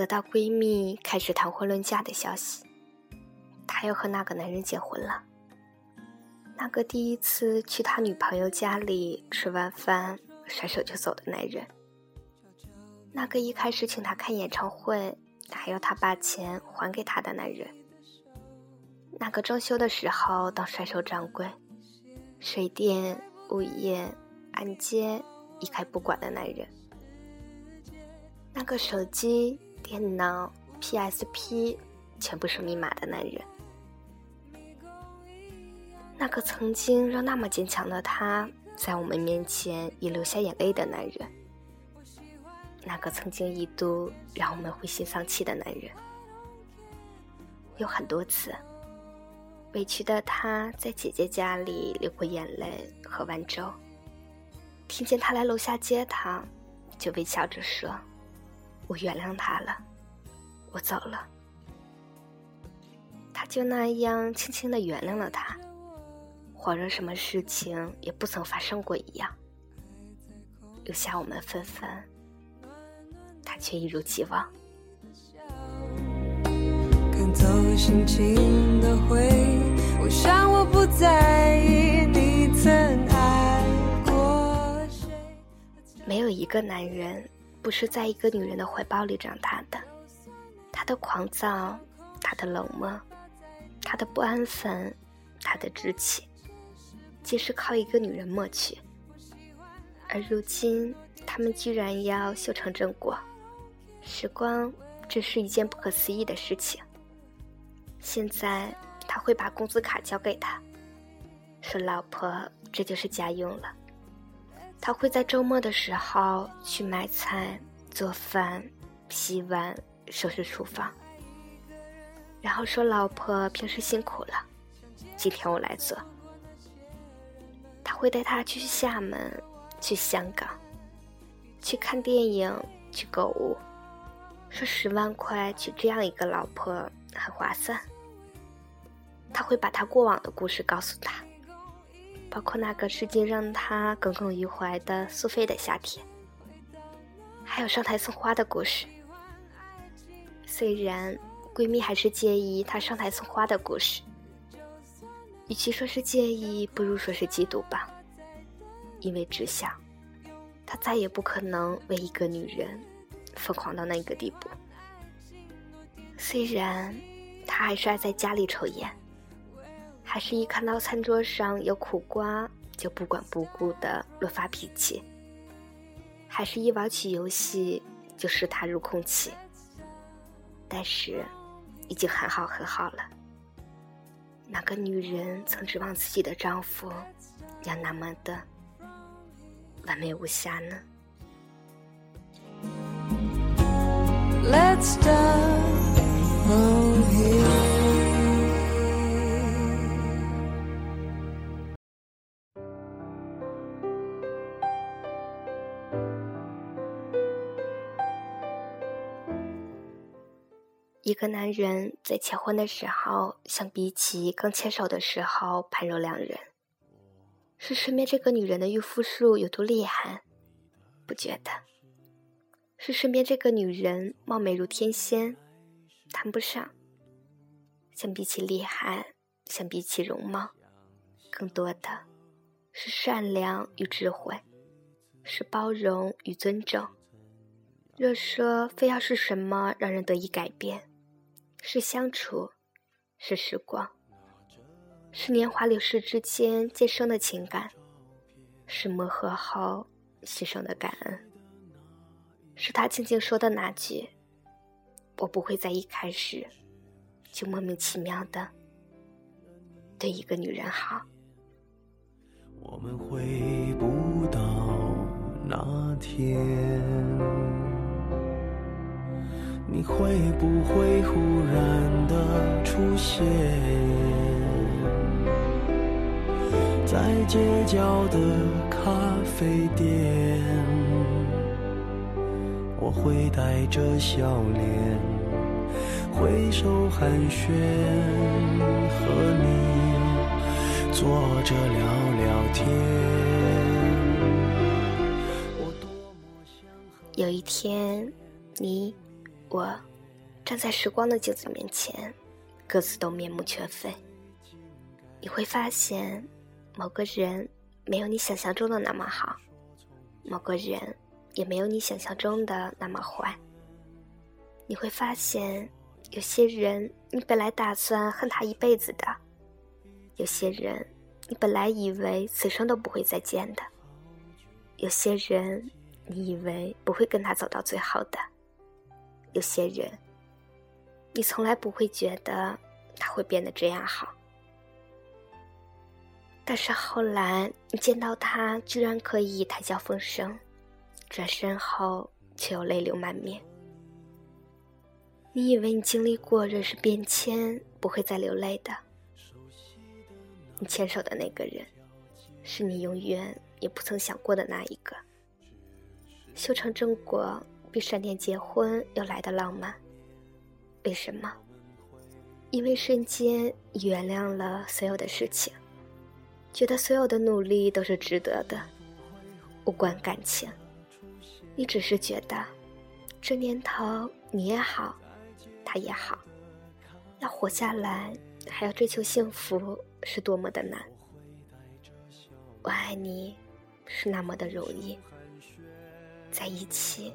得到闺蜜开始谈婚论嫁的消息，她要和那个男人结婚了。那个第一次去他女朋友家里吃完饭甩手就走的男人，那个一开始请他看演唱会还要他把钱还给他的男人，那个装修的时候当甩手掌柜，水电、物业、按揭一概不管的男人，那个手机。电脑、PSP 全部是密码的男人，那个曾经让那么坚强的他，在我们面前也流下眼泪的男人，那个曾经一度让我们灰心丧气的男人，有很多次，委屈的他在姐姐家里流过眼泪，喝完粥，听见他来楼下接他，就微笑着说。我原谅他了，我走了，他就那样轻轻的原谅了他，恍若什么事情也不曾发生过一样，留下我们纷纷，他却一如既往。看透心情的灰，我想我不在意你曾爱过谁。没有一个男人。不是在一个女人的怀抱里长大的，他的狂躁，他的冷漠，他的不安分，他的志气，皆是靠一个女人抹去。而如今，他们居然要修成正果，时光真是一件不可思议的事情。现在，他会把工资卡交给他，说：“老婆，这就是家用了。”他会在周末的时候去买菜、做饭、洗碗、收拾厨房，然后说：“老婆平时辛苦了，今天我来做。”他会带她去厦门、去香港、去看电影、去购物，说十万块娶这样一个老婆很划算。他会把他过往的故事告诉他。包括那个至今让他耿耿于怀的苏菲的夏天，还有上台送花的故事。虽然闺蜜还是介意她上台送花的故事，与其说是介意，不如说是嫉妒吧。因为只想，他再也不可能为一个女人疯狂到那个地步。虽然他还是爱在家里抽烟。还是一看到餐桌上有苦瓜就不管不顾的乱发脾气，还是一玩起游戏就视他如空气。但是，已经很好很好了。哪个女人曾指望自己的丈夫要那么的完美无瑕呢？Let's start here. 个男人在结婚的时候，相比起刚牵手的时候判若两人。是身边这个女人的御夫术有多厉害？不觉得。是身边这个女人貌美如天仙？谈不上。相比起厉害，相比起容貌，更多的是善良与智慧，是包容与尊重。若说非要是什么让人得以改变？是相处，是时光，是年华流逝之间渐生的情感，是磨合后牺牲的感恩，是他静静说的那句：“我不会在一开始就莫名其妙的对一个女人好。”我们回不到那天。你会不会忽然的出现在街角的咖啡店？我会带着笑脸挥手寒暄，和你坐着聊聊天。有一天，你。我站在时光的镜子面前，各自都面目全非。你会发现，某个人没有你想象中的那么好，某个人也没有你想象中的那么坏。你会发现，有些人你本来打算恨他一辈子的，有些人你本来以为此生都不会再见的，有些人你以为不会跟他走到最后的，有些人你从来不会觉得他会变得这样好。但是后来，你见到他居然可以谈笑风生，转身后却又泪流满面。你以为你经历过人世变迁，不会再流泪的。你牵手的那个人，是你永远也不曾想过的那一个。修成正果比闪电结婚要来的浪漫。为什么？因为瞬间原谅了所有的事情。觉得所有的努力都是值得的，无关感情。你只是觉得，这年头你也好，他也好，要活下来，还要追求幸福，是多么的难。我爱你，是那么的容易，在一起，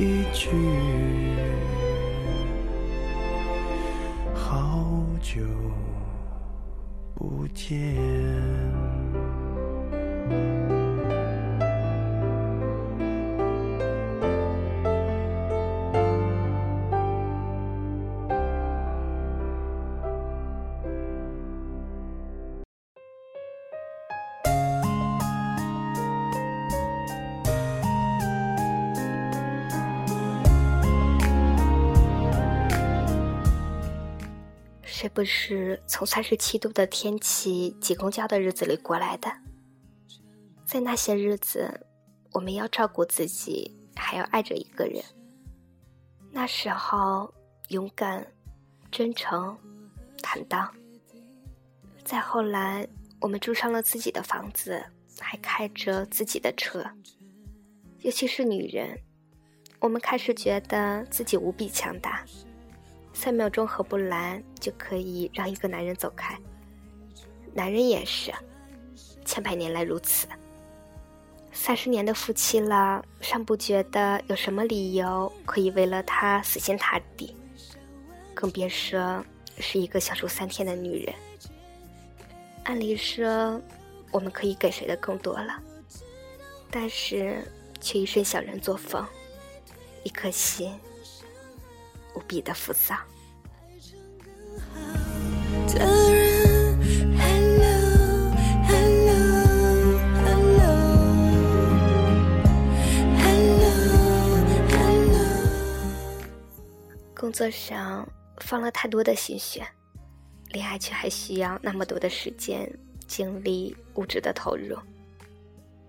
一句好久不见。这不是从三十七度的天气挤公交的日子里过来的？在那些日子，我们要照顾自己，还要爱着一个人。那时候，勇敢、真诚、坦荡。再后来，我们住上了自己的房子，还开着自己的车。尤其是女人，我们开始觉得自己无比强大。三秒钟合不来就可以让一个男人走开，男人也是，千百年来如此。三十年的夫妻了，尚不觉得有什么理由可以为了他死心塌地，更别说是一个相处三天的女人。按理说，我们可以给谁的更多了，但是却一身小人作风，一颗心。无比的浮躁。工作上放了太多的心血，恋爱却还需要那么多的时间、精力、物质的投入，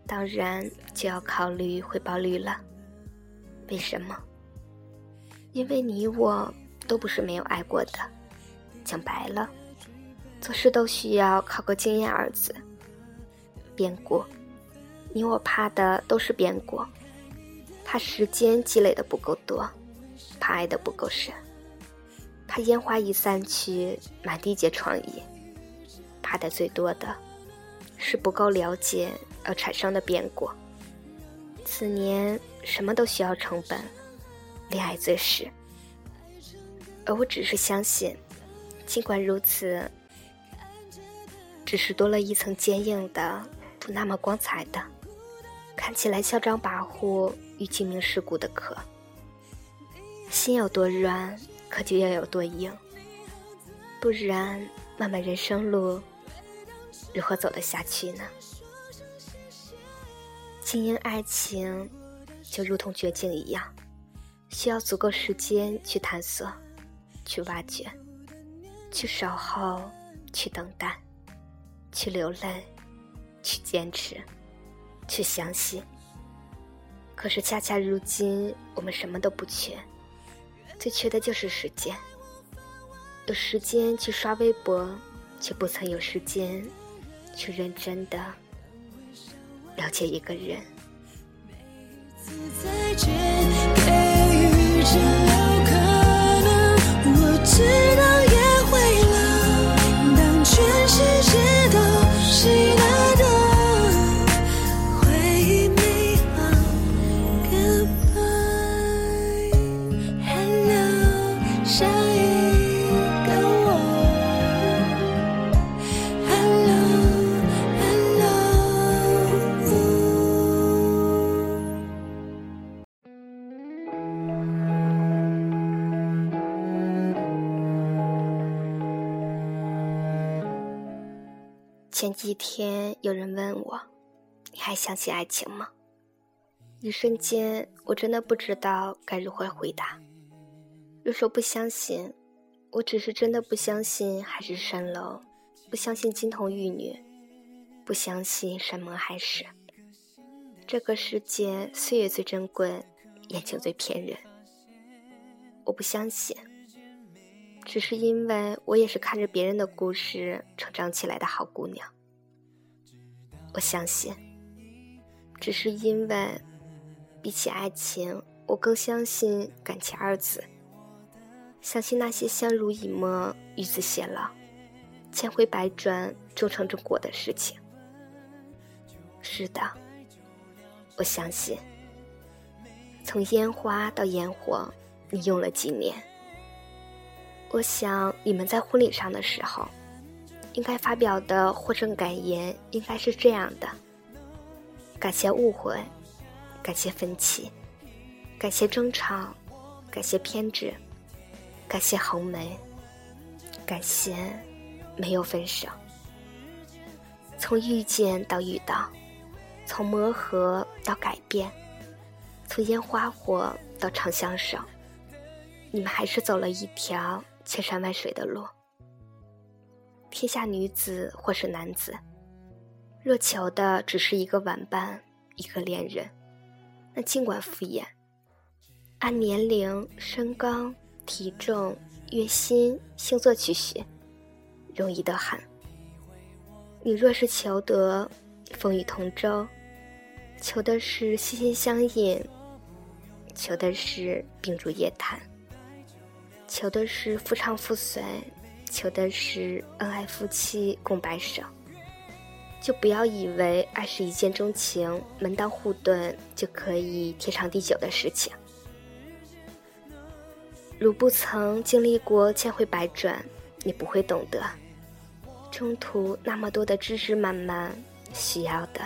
当然就要考虑回报率了。为什么？因为你我都不是没有爱过的，讲白了，做事都需要靠个“经验”二字。变故，你我怕的都是变故，怕时间积累的不够多，怕爱的不够深，怕烟花一散去，满地皆疮痍，怕的最多的是不够了解而产生的变故。此年什么都需要成本。恋爱最是，而我只是相信，尽管如此，只是多了一层坚硬的、不那么光彩的、看起来嚣张跋扈与精明世故的壳。心有多软，可就要有多硬，不然，漫漫人生路，如何走得下去呢？经营爱情，就如同绝境一样。需要足够时间去探索、去挖掘、去守候、去等待、去流泪、去坚持、去相信。可是恰恰如今，我们什么都不缺，最缺的就是时间。有时间去刷微博，却不曾有时间去认真的了解一个人。只有可能，我知道。前几天有人问我：“你还相信爱情吗？”一瞬间，我真的不知道该如何回答。若说不相信，我只是真的不相信海市蜃楼，不相信金童玉女，不相信山盟海誓。这个世界，岁月最珍贵，眼睛最骗人。我不相信，只是因为我也是看着别人的故事成长起来的好姑娘。我相信，只是因为，比起爱情，我更相信感情二字。相信那些相濡以沫、与子偕老、千回百转、终成正果的事情。是的，我相信。从烟花到烟火，你用了几年？我想你们在婚礼上的时候。应该发表的获胜感言应该是这样的：感谢误会，感谢分歧，感谢争吵，感谢偏执，感谢横眉，感谢没有分手。从遇见到遇到，从磨合到改变，从烟花火到长相守，你们还是走了一条千山万水的路。天下女子或是男子，若求的只是一个玩伴，一个恋人，那尽管敷衍。按年龄、身高、体重、月薪、星座去选，容易的很。你若是求得风雨同舟，求的是心心相印，求的是秉烛夜谈，求的是夫唱妇随。求的是恩爱夫妻共白首，就不要以为爱是一见钟情、门当户对就可以天长地久的事情。如不曾经历过千回百转，你不会懂得，中途那么多的枝枝蔓蔓，需要的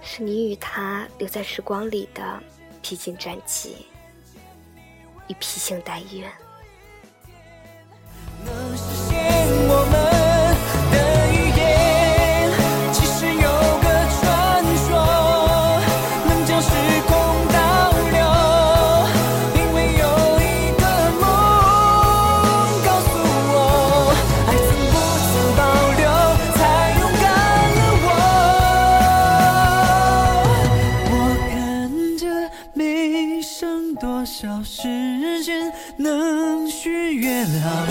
是你与他留在时光里的披荆斩棘与披星戴月。找时间能许愿好